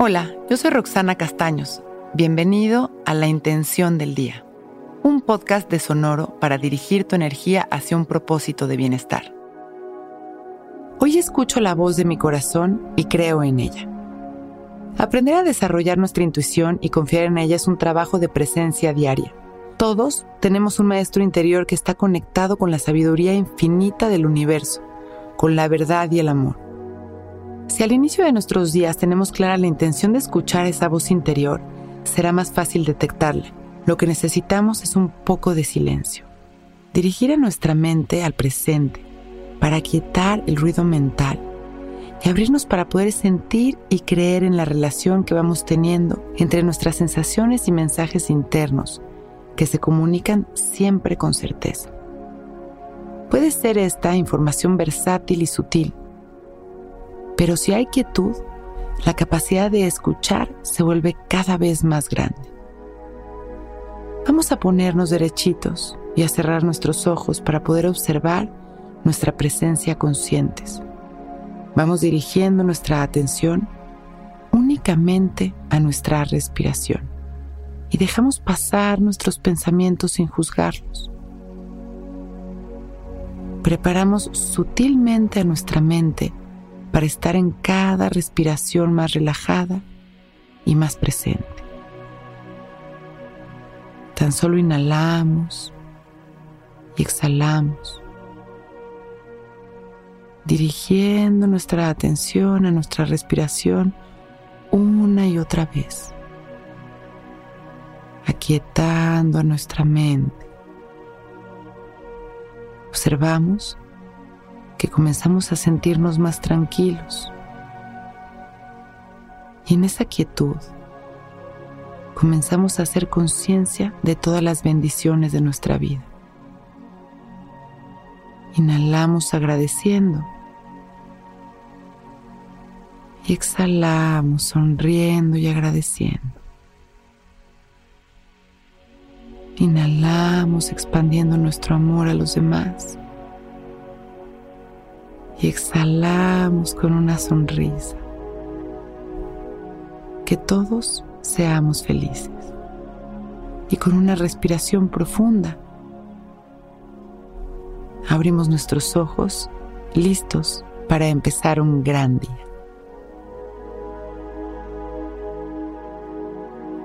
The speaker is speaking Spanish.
Hola, yo soy Roxana Castaños. Bienvenido a La Intención del Día, un podcast de Sonoro para dirigir tu energía hacia un propósito de bienestar. Hoy escucho la voz de mi corazón y creo en ella. Aprender a desarrollar nuestra intuición y confiar en ella es un trabajo de presencia diaria. Todos tenemos un maestro interior que está conectado con la sabiduría infinita del universo, con la verdad y el amor. Si al inicio de nuestros días tenemos clara la intención de escuchar esa voz interior, será más fácil detectarla. Lo que necesitamos es un poco de silencio. Dirigir a nuestra mente al presente para quietar el ruido mental y abrirnos para poder sentir y creer en la relación que vamos teniendo entre nuestras sensaciones y mensajes internos que se comunican siempre con certeza. Puede ser esta información versátil y sutil, pero si hay quietud, la capacidad de escuchar se vuelve cada vez más grande. Vamos a ponernos derechitos y a cerrar nuestros ojos para poder observar nuestra presencia conscientes. Vamos dirigiendo nuestra atención únicamente a nuestra respiración y dejamos pasar nuestros pensamientos sin juzgarlos. Preparamos sutilmente a nuestra mente para estar en cada respiración más relajada y más presente. Tan solo inhalamos y exhalamos, dirigiendo nuestra atención a nuestra respiración una y otra vez, aquietando a nuestra mente. Observamos que comenzamos a sentirnos más tranquilos. Y en esa quietud comenzamos a hacer conciencia de todas las bendiciones de nuestra vida. Inhalamos agradeciendo y exhalamos sonriendo y agradeciendo. Inhalamos expandiendo nuestro amor a los demás y exhalamos con una sonrisa. Que todos seamos felices y con una respiración profunda. Abrimos nuestros ojos listos para empezar un gran día.